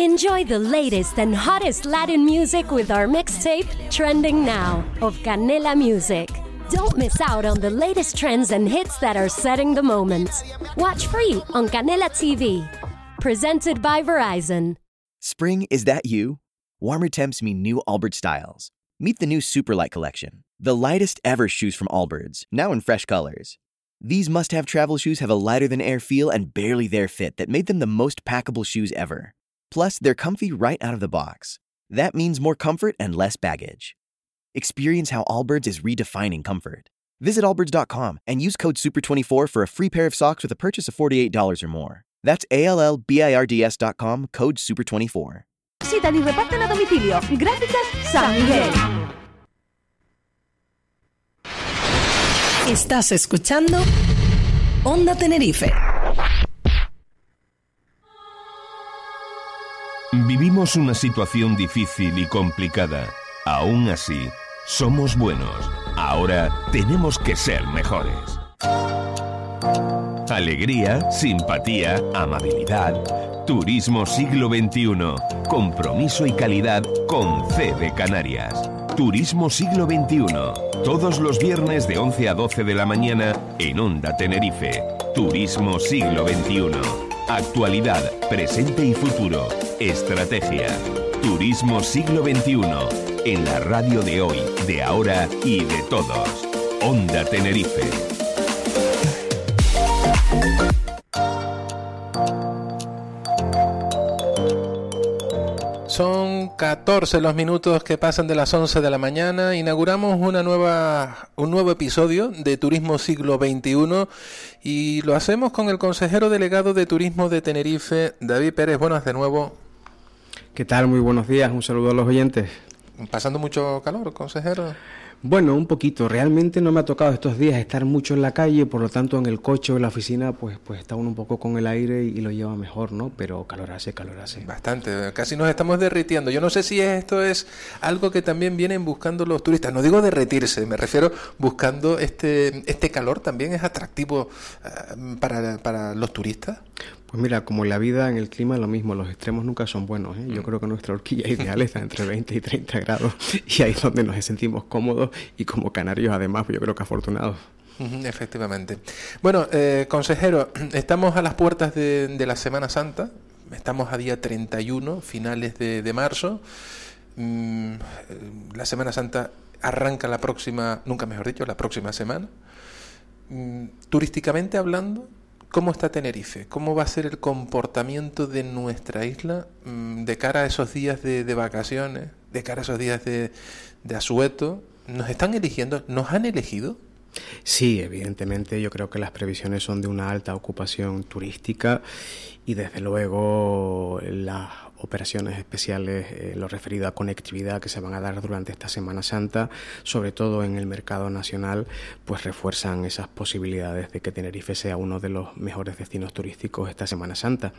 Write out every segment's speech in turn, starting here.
Enjoy the latest and hottest Latin music with our mixtape, Trending Now, of Canela Music. Don't miss out on the latest trends and hits that are setting the moment. Watch free on Canela TV. Presented by Verizon. Spring, is that you? Warmer temps mean new Allbirds styles. Meet the new Superlight collection, the lightest ever shoes from Allbirds, now in fresh colors. These must have travel shoes have a lighter than air feel and barely there fit that made them the most packable shoes ever. Plus, they're comfy right out of the box. That means more comfort and less baggage. Experience how Allbirds is redefining comfort. Visit allbirds.com and use code SUPER24 for a free pair of socks with a purchase of $48 or more. That's ALLBIRDS.com, code SUPER24. Citan y reparten a domicilio. Gráficas San Miguel. Estás escuchando Onda Tenerife. Vivimos una situación difícil y complicada. Aún así, somos buenos. Ahora tenemos que ser mejores. Alegría, simpatía, amabilidad. Turismo siglo XXI. Compromiso y calidad con C de Canarias. Turismo siglo XXI. Todos los viernes de 11 a 12 de la mañana en Onda Tenerife. Turismo siglo XXI. Actualidad, presente y futuro. Estrategia. Turismo siglo XXI. En la radio de hoy, de ahora y de todos. Onda Tenerife. Son 14 los minutos que pasan de las 11 de la mañana. Inauguramos una nueva, un nuevo episodio de Turismo Siglo XXI y lo hacemos con el consejero delegado de Turismo de Tenerife, David Pérez. Buenas de nuevo. ¿Qué tal? Muy buenos días. Un saludo a los oyentes. ¿Pasando mucho calor, consejero? Bueno, un poquito. Realmente no me ha tocado estos días estar mucho en la calle, por lo tanto en el coche o en la oficina pues, pues está uno un poco con el aire y, lo lleva mejor, ¿no? Pero calor hace, calor hace. Bastante, casi nos estamos derritiendo. Yo no sé si esto es algo que también vienen buscando los turistas. No digo derretirse, me refiero buscando este, este calor también es atractivo uh, para, para los turistas. Pues mira, como la vida, en el clima, lo mismo, los extremos nunca son buenos. ¿eh? Yo creo que nuestra horquilla ideal está entre 20 y 30 grados y ahí es donde nos sentimos cómodos y como canarios además, yo creo que afortunados. Efectivamente. Bueno, eh, consejero, estamos a las puertas de, de, la Semana Santa, estamos a día 31, finales de, de marzo. Mm, la Semana Santa arranca la próxima, nunca mejor dicho, la próxima semana. Mm, turísticamente hablando, ¿Cómo está Tenerife? ¿Cómo va a ser el comportamiento de nuestra isla de cara a esos días de, de vacaciones, de cara a esos días de, de, asueto? ¿Nos están eligiendo? ¿Nos han elegido? Sí, evidentemente yo creo que las previsiones son de una alta ocupación turística y desde luego las operaciones especiales eh, lo referido a conectividad que se van a dar durante esta Semana Santa, sobre todo en el mercado nacional, pues refuerzan esas posibilidades de que Tenerife sea uno de los mejores destinos turísticos esta Semana Santa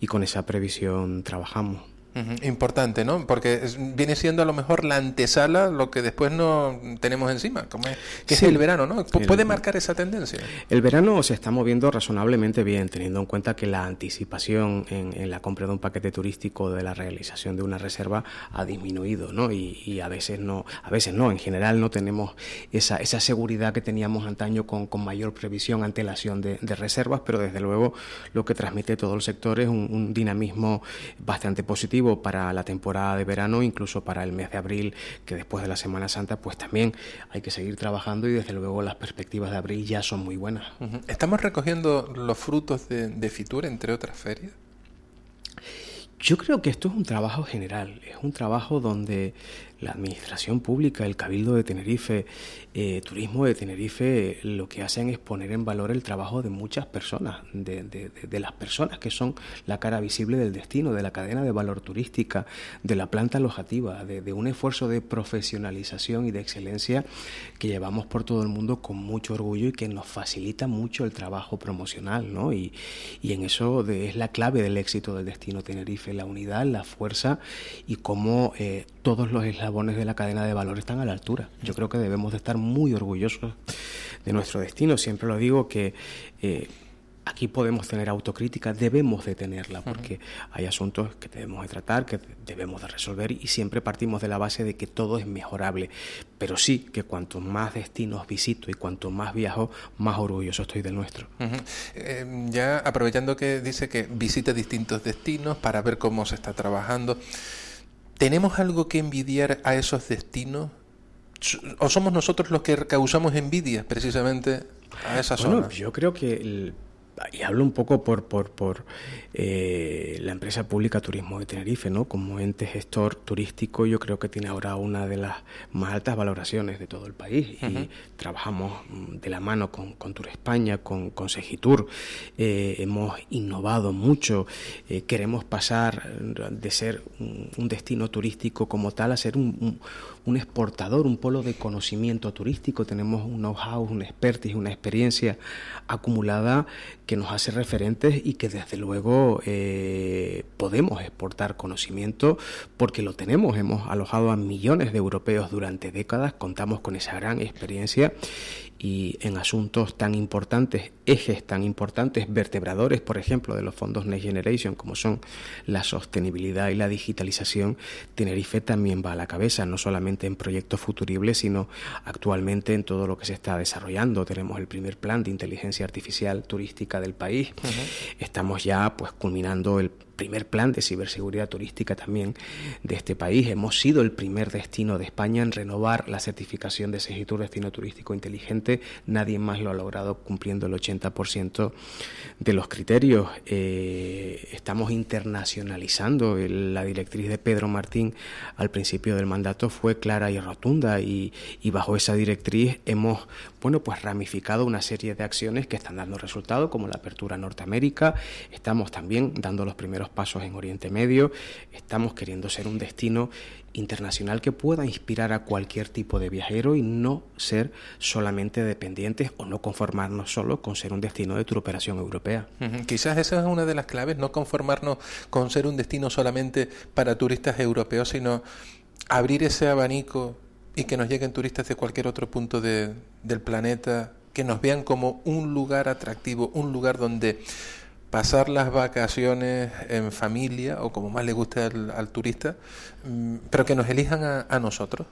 y con esa previsión trabajamos. Uh -huh. Importante, ¿no? Porque es, viene siendo a lo mejor la antesala lo que después no tenemos encima, como es, que sí. es el verano, ¿no? P ¿Puede marcar esa tendencia? El verano se está moviendo razonablemente bien, teniendo en cuenta que la anticipación en, en la compra de un paquete turístico de la realización de una reserva ha disminuido, ¿no? Y, y, a veces no, a veces no, en general no tenemos esa, esa seguridad que teníamos antaño con, con mayor previsión, antelación de, de, reservas, pero desde luego lo que transmite todo el sector es un, un dinamismo bastante positivo para la temporada de verano, incluso para el mes de abril, que después de la Semana Santa, pues también hay que seguir trabajando y desde luego las perspectivas de abril ya son muy buenas. Uh -huh. ¿Estamos recogiendo los frutos de, de Fitur, entre otras ferias? Yo creo que esto es un trabajo general, es un trabajo donde la administración pública, el Cabildo de Tenerife, eh, Turismo de Tenerife, lo que hacen es poner en valor el trabajo de muchas personas, de, de, de, las personas que son la cara visible del destino, de la cadena de valor turística, de la planta alojativa, de, de un esfuerzo de profesionalización y de excelencia que llevamos por todo el mundo con mucho orgullo y que nos facilita mucho el trabajo promocional, ¿no? Y, y en eso de, es la clave del éxito del destino Tenerife, la unidad, la fuerza y cómo eh, todos los eslabones de la cadena de valor están a la altura. Yo creo que debemos de estar muy orgullosos de nuestro destino. Siempre lo digo que eh, aquí podemos tener autocrítica, debemos de tenerla, porque hay asuntos que debemos de tratar, que debemos de resolver y siempre partimos de la base de que todo es mejorable. Pero sí que cuanto más destinos visito y cuanto más viajo, más orgulloso estoy del nuestro. Eh, ya aprovechando que dice que visita distintos destinos para ver cómo se está trabajando, ¿tenemos algo que envidiar a esos destinos? ¿O somos nosotros los que causamos envidia precisamente a esa bueno, Yo creo que el y hablo un poco por, por, por eh, la empresa pública Turismo de Tenerife, ¿no? Como ente gestor turístico, yo creo que tiene ahora una de las más altas valoraciones de todo el país y trabajamos de la mano con, con Tour España, con, con Segitur, eh, hemos innovado mucho, eh, queremos pasar de ser un, destino turístico como tal a ser un, un, exportador, un polo de conocimiento turístico, tenemos un know-how, una expertise, una experiencia acumulada que nos hace referentes y que desde luego eh, podemos exportar conocimiento porque lo tenemos, hemos alojado a millones de europeos durante décadas, contamos con esa gran experiencia y en asuntos tan importantes, ejes tan importantes, vertebradores, por ejemplo, de los fondos Next Generation, como son la sostenibilidad y la digitalización, Tenerife también va a la cabeza, no solamente en proyectos futuribles, sino actualmente en todo lo que se está desarrollando. Tenemos el primer plan de inteligencia artificial turística del país. Estamos ya pues culminando el primer plan de ciberseguridad turística también de este país. Hemos sido el primer destino de España en renovar la certificación de Segitur Destino Turístico Inteligente. Nadie más lo ha logrado cumpliendo el 80% de los criterios. Eh, estamos internacionalizando. La directriz de Pedro Martín al principio del mandato fue clara y rotunda y, y bajo esa directriz hemos bueno, pues ramificado una serie de acciones que están dando resultados, como la apertura a Norteamérica. Estamos también dando los primeros pasos en Oriente Medio. Estamos queriendo ser un destino internacional que pueda inspirar a cualquier tipo de viajero y no ser solamente dependientes o no conformarnos solo con ser un destino de operación europea. Quizás esa es una de las claves, no conformarnos con ser un destino solamente para turistas europeos, sino abrir ese abanico y que nos lleguen turistas de cualquier otro punto de, del planeta, que nos vean como un lugar atractivo, un lugar donde pasar las vacaciones en familia o como más le guste al, turista, mm, pero que nos elijan a nosotros.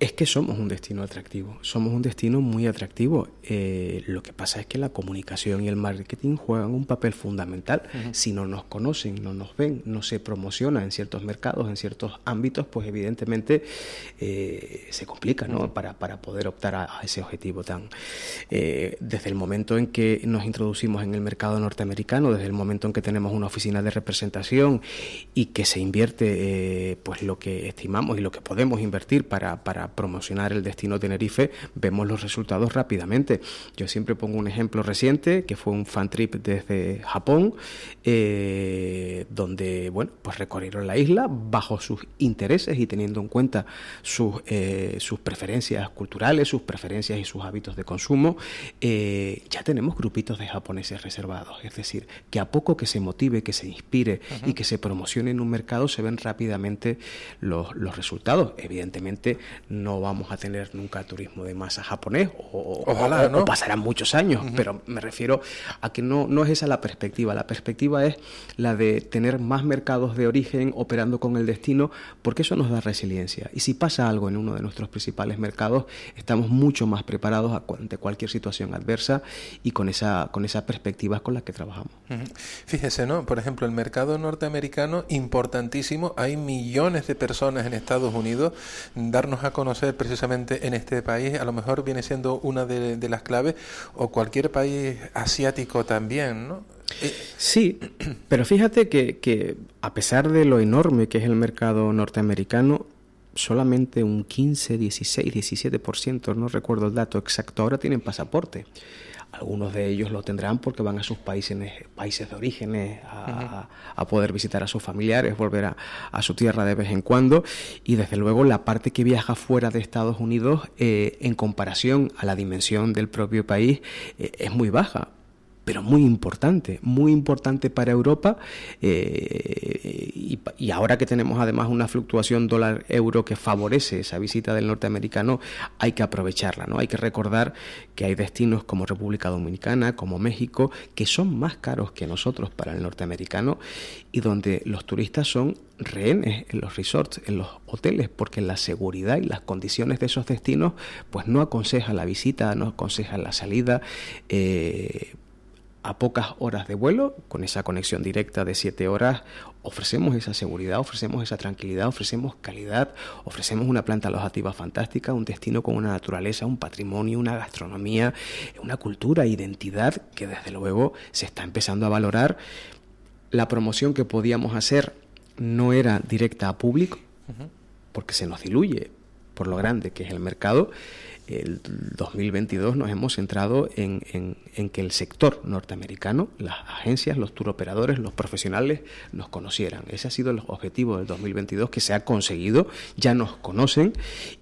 Es que somos un destino atractivo, somos un destino muy atractivo. Eh, lo que pasa es que la comunicación y el marketing juegan un papel fundamental. Si no nos conocen, no nos ven, no se promociona en ciertos mercados, en ciertos ámbitos, pues evidentemente eh, se complica ¿no? para, para, poder optar a, ese objetivo tan. Eh, desde el momento en que nos introducimos en el mercado norteamericano, desde el momento en que tenemos una oficina de representación y que se invierte pues lo que estimamos y lo que podemos invertir para, para promocionar el destino Tenerife, vemos los resultados rápidamente. Yo siempre pongo un ejemplo reciente, que fue un fan trip desde Japón, eh, donde, bueno, pues recorrieron la isla bajo sus intereses y teniendo en cuenta sus, eh, sus preferencias culturales, sus preferencias y sus hábitos de consumo. Eh, ya tenemos grupitos de japoneses reservados, es decir, que a poco que se motive, que se inspire y que se promocione en un mercado, se ven rápidamente los, los resultados. Evidentemente, no vamos a tener nunca turismo de masa japonés o, Ojalá, ¿no? pasarán muchos años, pero me refiero a que no, no es esa la perspectiva. La perspectiva es la de tener más mercados de origen operando con el destino, porque eso nos da resiliencia. Y si pasa algo en uno de nuestros principales mercados, estamos mucho más preparados ante cualquier situación adversa y con esa, con esa perspectiva con la que trabajamos. Fíjese, ¿no? Por ejemplo, el mercado norteamericano, importantísimo, hay millones de personas en Estados Unidos, darnos a conocer conocer precisamente en este país, a lo mejor viene siendo una de, las claves, o cualquier país asiático también, ¿no? Eh, sí, pero fíjate que, que a pesar de lo enorme que es el mercado norteamericano, solamente un 15, 16, 17%, no recuerdo el dato exacto, ahora tienen pasaporte. Algunos de ellos lo tendrán porque van a sus países, países de origen a, poder visitar a sus familiares, volver a, su tierra de vez en cuando. Y desde luego la parte que viaja fuera de Estados Unidos, eh, en comparación a la dimensión del propio país, eh, es muy baja pero muy importante, muy importante para Europa eh, y, ahora que tenemos además una fluctuación dólar-euro que favorece esa visita del norteamericano, hay que aprovecharla, ¿no? Hay que recordar que hay destinos como República Dominicana, como México, que son más caros que nosotros para el norteamericano y donde los turistas son rehenes en los resorts, en los hoteles, porque la seguridad y las condiciones de esos destinos pues no aconseja la visita, no aconseja la salida. Eh, a pocas horas de vuelo, con esa conexión directa de 7 horas, ofrecemos esa seguridad, ofrecemos esa tranquilidad, ofrecemos calidad, ofrecemos una planta alojativa fantástica, un destino con una naturaleza, un patrimonio, una gastronomía, una cultura, identidad que desde luego se está empezando a valorar. La promoción que podíamos hacer no era directa a público, porque se nos diluye por lo grande que es el mercado, el 2022 nos hemos centrado en, que el sector norteamericano, las agencias, los turoperadores, los profesionales nos conocieran. Ese ha sido el objetivo del 2022 que se ha conseguido, ya nos conocen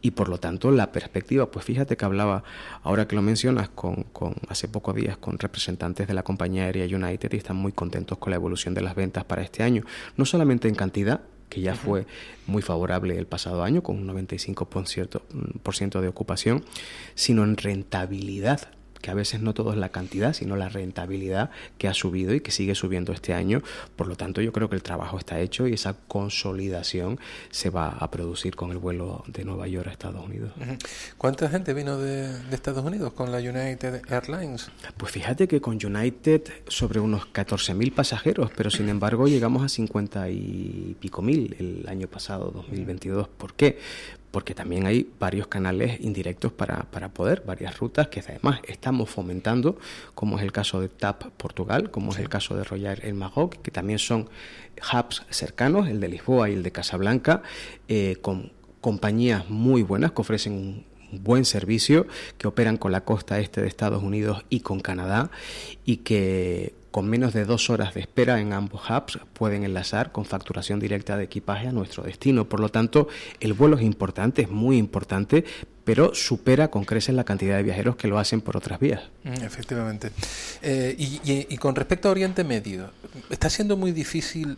y por lo tanto la perspectiva, pues fíjate que hablaba, ahora que lo mencionas, con, con hace pocos días con representantes de la compañía aérea United y están muy contentos con la evolución de las ventas para este año, no solamente en cantidad, que ya fue muy favorable el pasado año, con un 95% de ocupación, sino en rentabilidad que a veces no todo es la cantidad, sino la rentabilidad que ha subido y que sigue subiendo este año. Por lo tanto, yo creo que el trabajo está hecho y esa consolidación se va a producir con el vuelo de Nueva York a Estados Unidos. ¿Cuánta gente vino de, Estados Unidos con la United Airlines? Pues fíjate que con United sobre unos 14.000 pasajeros, pero sin embargo llegamos a 50 y pico mil el año pasado, 2022. ¿Por qué? Porque también hay varios canales indirectos para, para, poder, varias rutas que además estamos fomentando, como es el caso de TAP Portugal, como es el caso de Royal El Maroc, que también son hubs cercanos, el de Lisboa y el de Casablanca, eh, con compañías muy buenas que ofrecen un buen servicio, que operan con la costa este de Estados Unidos y con Canadá y que con menos de dos horas de espera en ambos hubs pueden enlazar con facturación directa de equipaje a nuestro destino. Por lo tanto, el vuelo es importante, es muy importante, pero supera con creces la cantidad de viajeros que lo hacen por otras vías. Mm, efectivamente. Eh, y, con respecto a Oriente Medio, ¿está siendo muy difícil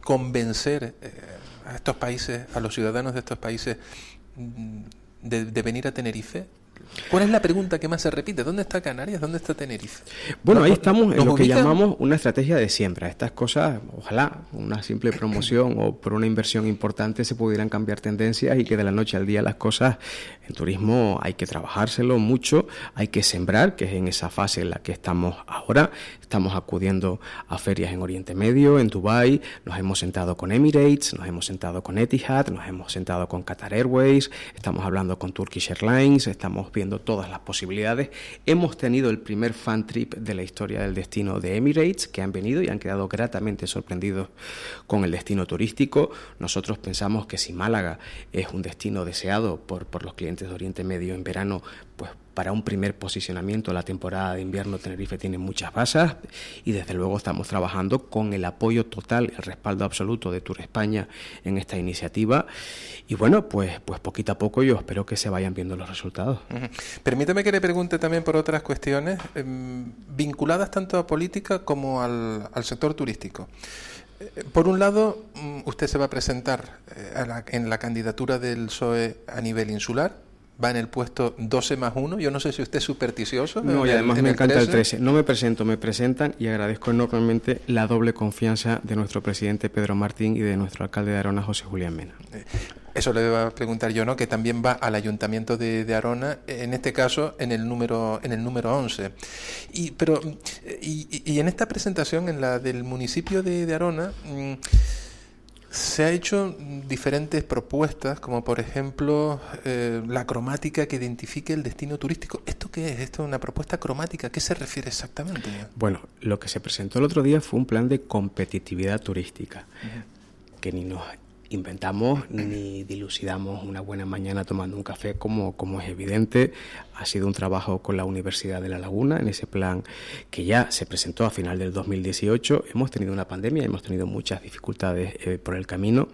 convencer eh, a estos países, a los ciudadanos de estos países, mm, de venir a Tenerife? ¿Cuál es la pregunta que más se repite? ¿Dónde está Canarias? ¿Dónde está Tenerife? Bueno, ahí estamos en lo que llamamos una estrategia de siembra. Estas cosas, ojalá una simple promoción o por una inversión importante se pudieran cambiar tendencias y que de la noche al día las cosas en turismo hay que trabajárselo mucho, hay que sembrar, que es en esa fase en la que estamos ahora. Estamos acudiendo a ferias en Oriente Medio, en Dubai, nos hemos sentado con Emirates, nos hemos sentado con Etihad, nos hemos sentado con Qatar Airways, estamos hablando con Turkish Airlines, estamos viendo todas las posibilidades. Hemos tenido el primer fan trip de la historia del destino de Emirates, que han venido y han quedado gratamente sorprendidos con el destino turístico. Nosotros pensamos que si Málaga es un destino deseado por, por los clientes de Oriente Medio en verano, pues para un primer posicionamiento la temporada de invierno Tenerife tiene muchas bases y desde luego estamos trabajando con el apoyo total, el respaldo absoluto de Tour España en esta iniciativa y bueno, pues, pues poquito a poco yo espero que se vayan viendo los resultados. Permítame que le pregunte también por otras cuestiones em, vinculadas tanto a política como al, sector turístico. Eh, por un lado, mm, usted se va a presentar eh, en la candidatura del PSOE a nivel insular, va en el puesto 12 más 1. Yo no sé si usted es supersticioso. No, y además me encanta el 13. No me presento, me presentan y agradezco enormemente la doble confianza de nuestro presidente Pedro Martín y de nuestro alcalde de Arona, José Julián Mena. Eh, eso le voy a preguntar yo, ¿no? Que también va al ayuntamiento de, Arona, en este caso en el número en el número 11. Y pero y, en esta presentación en la del municipio de, Arona mm, se ha hecho diferentes propuestas, como por ejemplo eh, la cromática que identifique el destino turístico. ¿Esto qué es? ¿Esto es una propuesta cromática? ¿A qué se refiere exactamente? Bueno, lo que se presentó el otro día fue un plan de competitividad turística, que ni nos inventamos ni dilucidamos una buena mañana tomando un café como, como es evidente. Ha sido un trabajo con la Universidad de La Laguna en ese plan que ya se presentó a final del 2018. Hemos tenido una pandemia, hemos tenido muchas dificultades eh, por el camino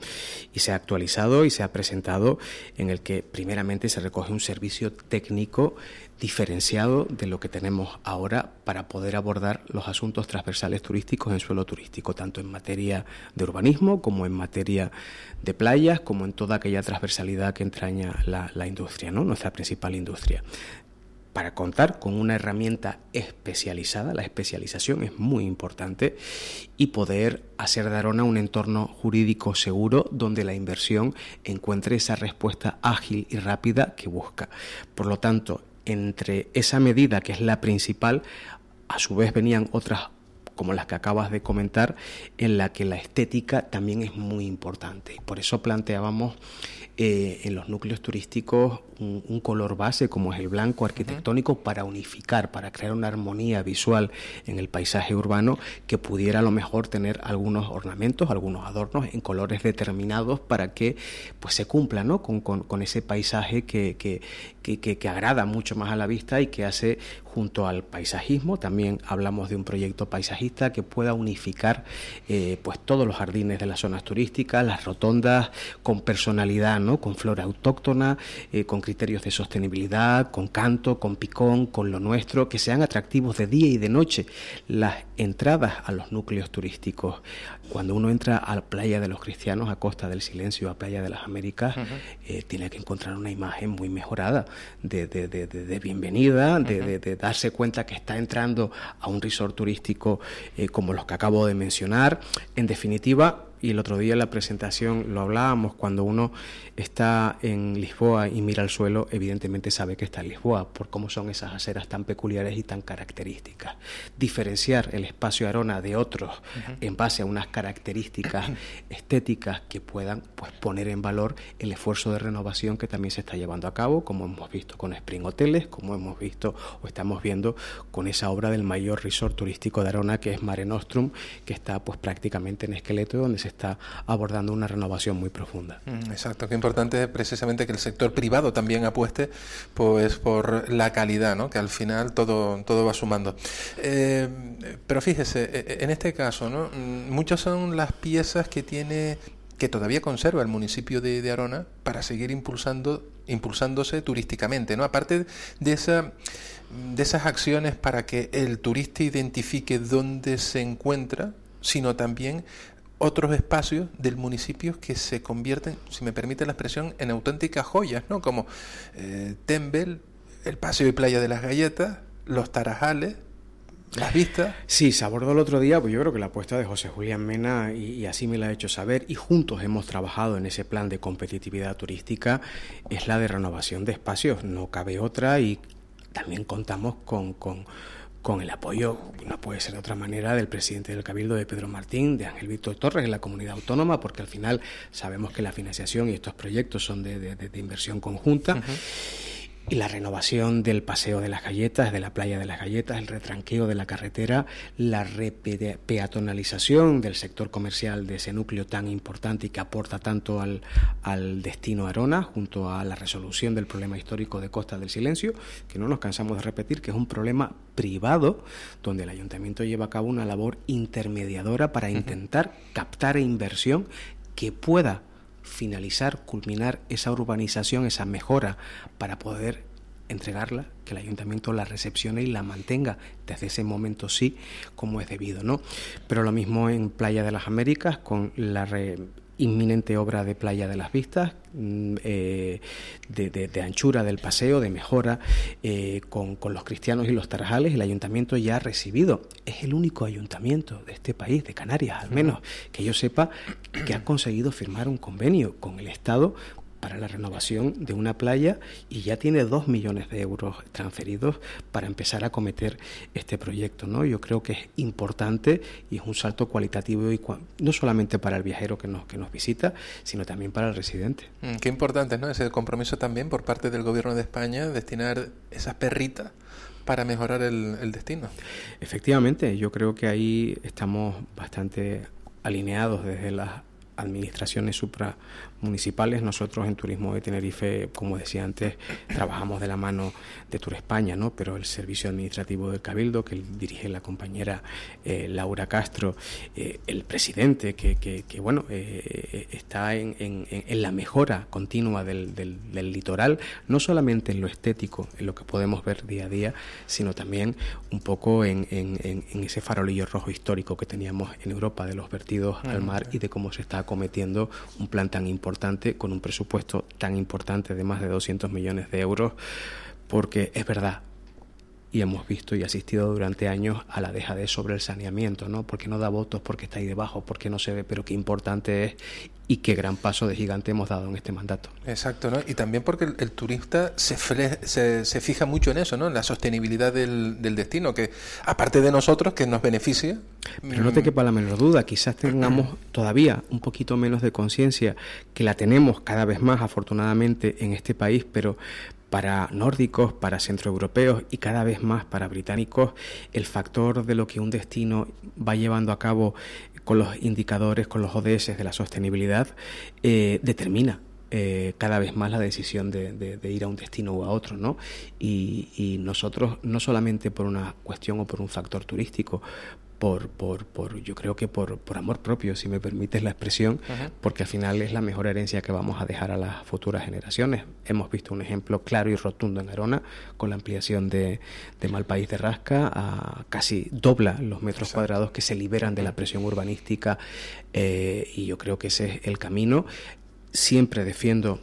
y se ha actualizado y se ha presentado en el que primeramente se recoge un servicio técnico diferenciado de lo que tenemos ahora para poder abordar los asuntos transversales turísticos en suelo turístico, tanto en materia de urbanismo como en materia de playas, como en toda aquella transversalidad que entraña la, la industria, ¿no? nuestra principal industria para contar con una herramienta especializada, la especialización es muy importante, y poder hacer de Arona un entorno jurídico seguro donde la inversión encuentre esa respuesta ágil y rápida que busca. Por lo tanto, entre esa medida que es la principal, a su vez venían otras como las que acabas de comentar, en la que la estética también es muy importante. Por eso planteábamos eh, en los núcleos turísticos un, color base como es el blanco arquitectónico para unificar, para crear una armonía visual en el paisaje urbano que pudiera a lo mejor tener algunos ornamentos, algunos adornos en colores determinados para que pues se cumpla ¿no? con, con, ese paisaje que, que, que, que, agrada mucho más a la vista y que hace junto al paisajismo, también hablamos de un proyecto paisajista que pueda unificar eh, pues todos los jardines de las zonas turísticas, las rotondas con personalidad, ¿no? con flora autóctona, eh, con criterios de sostenibilidad, con canto, con picón, con lo nuestro, que sean atractivos de día y de noche. Las entradas a los núcleos turísticos, cuando uno entra a la playa de los cristianos, a Costa del Silencio, a Playa de las Américas, eh, tiene que encontrar una imagen muy mejorada de, de, de, de bienvenida, de, darse cuenta que está entrando a un resort turístico eh, como los que acabo de mencionar. En definitiva, y el otro día en la presentación lo hablábamos, cuando uno está en Lisboa y mira al suelo, evidentemente sabe que está en Lisboa, por cómo son esas aceras tan peculiares y tan características. Diferenciar el espacio Arona de otros en base a unas características estéticas que puedan pues, poner en valor el esfuerzo de renovación que también se está llevando a cabo, como hemos visto con Spring Hoteles, como hemos visto o estamos viendo con esa obra del mayor resort turístico de Arona, que es Mare Nostrum, que está pues prácticamente en esqueleto, donde se está abordando una renovación muy profunda. Mm, exacto, qué importante precisamente que el sector privado también apueste pues por la calidad, ¿no? que al final todo, todo va sumando. Eh, pero fíjese, e, e, en este caso, ¿no? Mm, muchas son las piezas que tiene que todavía conserva el municipio de, de, Arona para seguir impulsando, impulsándose turísticamente, ¿no? Aparte de esa de esas acciones para que el turista identifique dónde se encuentra, sino también otros espacios del municipio que se convierten, si me permite la expresión, en auténticas joyas, ¿no? Como eh, Tembel, el Paseo y Playa de las Galletas, los Tarajales, las vistas. Sí, se abordó el otro día, pues yo creo que la apuesta de José Julián Mena y, así me la ha hecho saber y juntos hemos trabajado en ese plan de competitividad turística es la de renovación de espacios, no cabe otra y también contamos con, con con el apoyo, no puede ser de otra manera, del presidente del Cabildo, de Pedro Martín, de Ángel Víctor Torres, en la comunidad autónoma, porque al final sabemos que la financiación y estos proyectos son de, inversión conjunta y la renovación del paseo de las galletas, de la playa de las galletas, el retranqueo de la carretera, la peatonalización del sector comercial de ese núcleo tan importante y que aporta tanto al, al destino Arona, junto a la resolución del problema histórico de Costa del Silencio, que no nos cansamos de repetir que es un problema privado donde el ayuntamiento lleva a cabo una labor intermediadora para intentar captar inversión que pueda finalizar, culminar esa urbanización, esa mejora para poder entregarla, que el ayuntamiento la recepcione y la mantenga desde ese momento sí, como es debido, ¿no? Pero lo mismo en Playa de las Américas con la inminente obra de Playa de las Vistas, mm, eh, de, anchura del paseo, de mejora, eh, con, los cristianos y los tarajales, el ayuntamiento ya ha recibido, es el único ayuntamiento de este país, de Canarias al menos, que yo sepa, que ha conseguido firmar un convenio con el Estado para la renovación de una playa y ya tiene dos millones de euros transferidos para empezar a cometer este proyecto. ¿no? Yo creo que es importante y es un salto cualitativo y no solamente para el viajero que nos, que nos visita, sino también para el residente. Mm, qué importante ¿no? ese compromiso también por parte del Gobierno de España, destinar esas perritas para mejorar el, el destino. Efectivamente, yo creo que ahí estamos bastante alineados desde las administraciones supramunicipales. Nosotros en Turismo de Tenerife, como decía antes, trabajamos de la mano de Tour España, ¿no? pero el servicio administrativo del Cabildo, que dirige la compañera eh, Laura Castro, eh, el presidente, que, que, bueno, eh, está en, en, la mejora continua del, del, litoral, no solamente en lo estético, en lo que podemos ver día a día, sino también un poco en, ese farolillo rojo histórico que teníamos en Europa de los vertidos al mar y de cómo se está cometiendo un plan tan importante con un presupuesto tan importante de más de 200 millones de euros, porque es verdad, y hemos visto y asistido durante años a la dejadez sobre el saneamiento, ¿no? Porque no da votos, porque está ahí debajo, porque no se ve, pero qué importante es y qué gran paso de gigante hemos dado en este mandato. Exacto, ¿no? Y también porque el, turista se, se, se, fija mucho en eso, ¿no? En la sostenibilidad del, del, destino, que aparte de nosotros, que nos beneficia. Pero no te quepa la menor duda, quizás tengamos todavía un poquito menos de conciencia, que la tenemos cada vez más, afortunadamente, en este país, pero para nórdicos, para centroeuropeos y cada vez más para británicos, el factor de lo que un destino va llevando a cabo con los indicadores, con los ODS de la sostenibilidad, eh, determina eh, cada vez más la decisión de, ir a un destino u a otro, ¿no? y, nosotros, no solamente por una cuestión o por un factor turístico, por, por, por yo creo que por, por, amor propio, si me permites la expresión, porque al final es la mejor herencia que vamos a dejar a las futuras generaciones. Hemos visto un ejemplo claro y rotundo en Arona, con la ampliación de, de Malpaís de Rasca, a casi dobla los metros cuadrados que se liberan de la presión urbanística, eh, y yo creo que ese es el camino. Siempre defiendo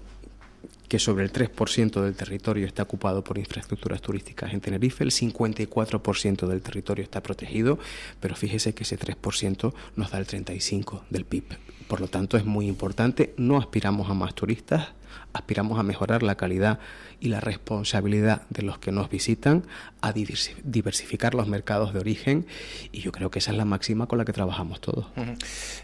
que sobre el 3% del territorio está ocupado por infraestructuras turísticas en Tenerife, el 54% del territorio está protegido, pero fíjese que ese 3% nos da el 35% del PIB. Por lo tanto, es muy importante, no aspiramos a más turistas, aspiramos a mejorar la calidad y la responsabilidad de los que nos visitan, a diversificar los mercados de origen y yo creo que esa es la máxima con la que trabajamos todos.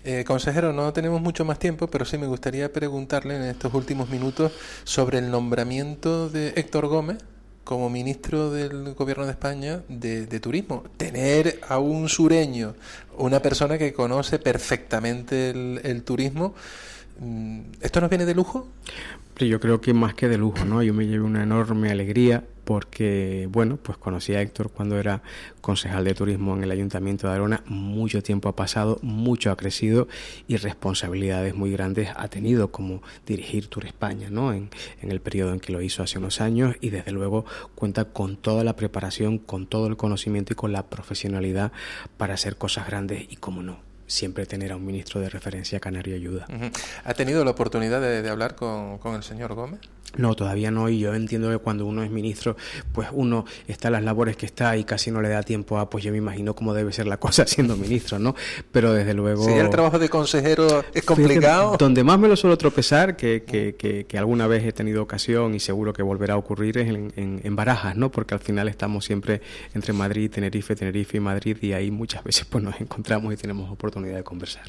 Eh, consejero, no tenemos mucho más tiempo, pero sí me gustaría preguntarle en estos últimos minutos sobre el nombramiento de Héctor Gómez como ministro del gobierno de España de, Turismo. Tener a un sureño, una persona que conoce perfectamente el turismo, ¿Esto nos viene de lujo? Yo creo que más que de lujo, ¿no? Yo me llevé una enorme alegría porque, bueno, pues conocí a Héctor cuando era concejal de turismo en el Ayuntamiento de Arona. Mucho tiempo ha pasado, mucho ha crecido y responsabilidades muy grandes ha tenido como dirigir Tour España, ¿no? En, en el periodo en que lo hizo hace unos años y desde luego cuenta con toda la preparación, con todo el conocimiento y con la profesionalidad para hacer cosas grandes y, como no, siempre tener a un ministro de referencia canario ayuda. ¿Ha tenido la oportunidad de, hablar con, el señor Gómez? No, todavía no, y yo entiendo que cuando uno es ministro, pues uno está en las labores que está y casi no le da tiempo a, pues yo me imagino cómo debe ser la cosa siendo ministro, ¿no? Pero desde luego... Sí, el trabajo de consejero es complicado. donde más me lo suelo tropezar, que, que, que, alguna vez he tenido ocasión y seguro que volverá a ocurrir, es en, en, Barajas, ¿no? Porque al final estamos siempre entre Madrid, Tenerife, Tenerife y Madrid y ahí muchas veces pues nos encontramos y tenemos oportunidad de conversar.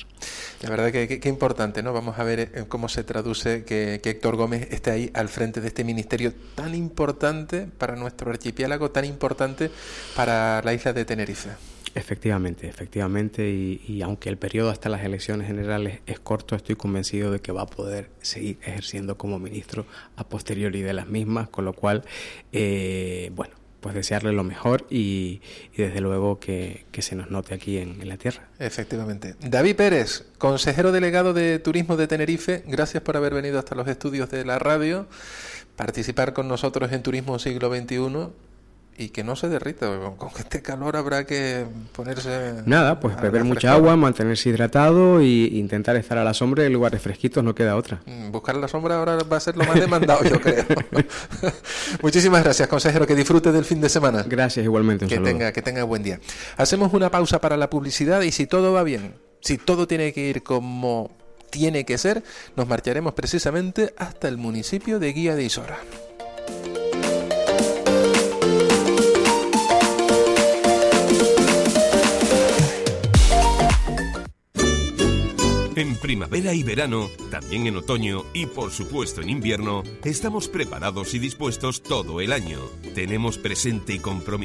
La verdad que, que, importante, ¿no? Vamos a ver eh, cómo se traduce que, que Héctor Gómez esté ahí al frente de este ministerio tan importante para nuestro archipiélago, tan importante para la isla de Tenerife. Efectivamente, efectivamente, y, aunque el periodo hasta las elecciones generales es corto, estoy convencido de que va a poder seguir ejerciendo como ministro a posteriori de las mismas, con lo cual, eh, bueno, pues desearle lo mejor y, desde luego que, se nos note aquí en, la tierra. Efectivamente. David Pérez, consejero delegado de Turismo de Tenerife, gracias por haber venido hasta los estudios de la radio, participar con nosotros en Turismo Siglo XXI y que no se derrita. Con este calor habrá que ponerse. Nada, pues beber mucha agua, mantenerse hidratado e intentar estar a la sombra en lugares fresquitos, no queda otra. Mm, buscar la sombra ahora va a ser lo más demandado, yo creo. Muchísimas gracias, consejero. Que disfrute del fin de semana. Gracias, igualmente. que, tenga, que tenga buen día. Hacemos una pausa para la publicidad y si todo va bien, si todo tiene que ir como tiene que ser, nos marcharemos precisamente hasta el municipio de Guía de Isora. En primavera y verano, también en otoño y por supuesto en invierno, estamos preparados y dispuestos todo el año. Tenemos presente y compromiso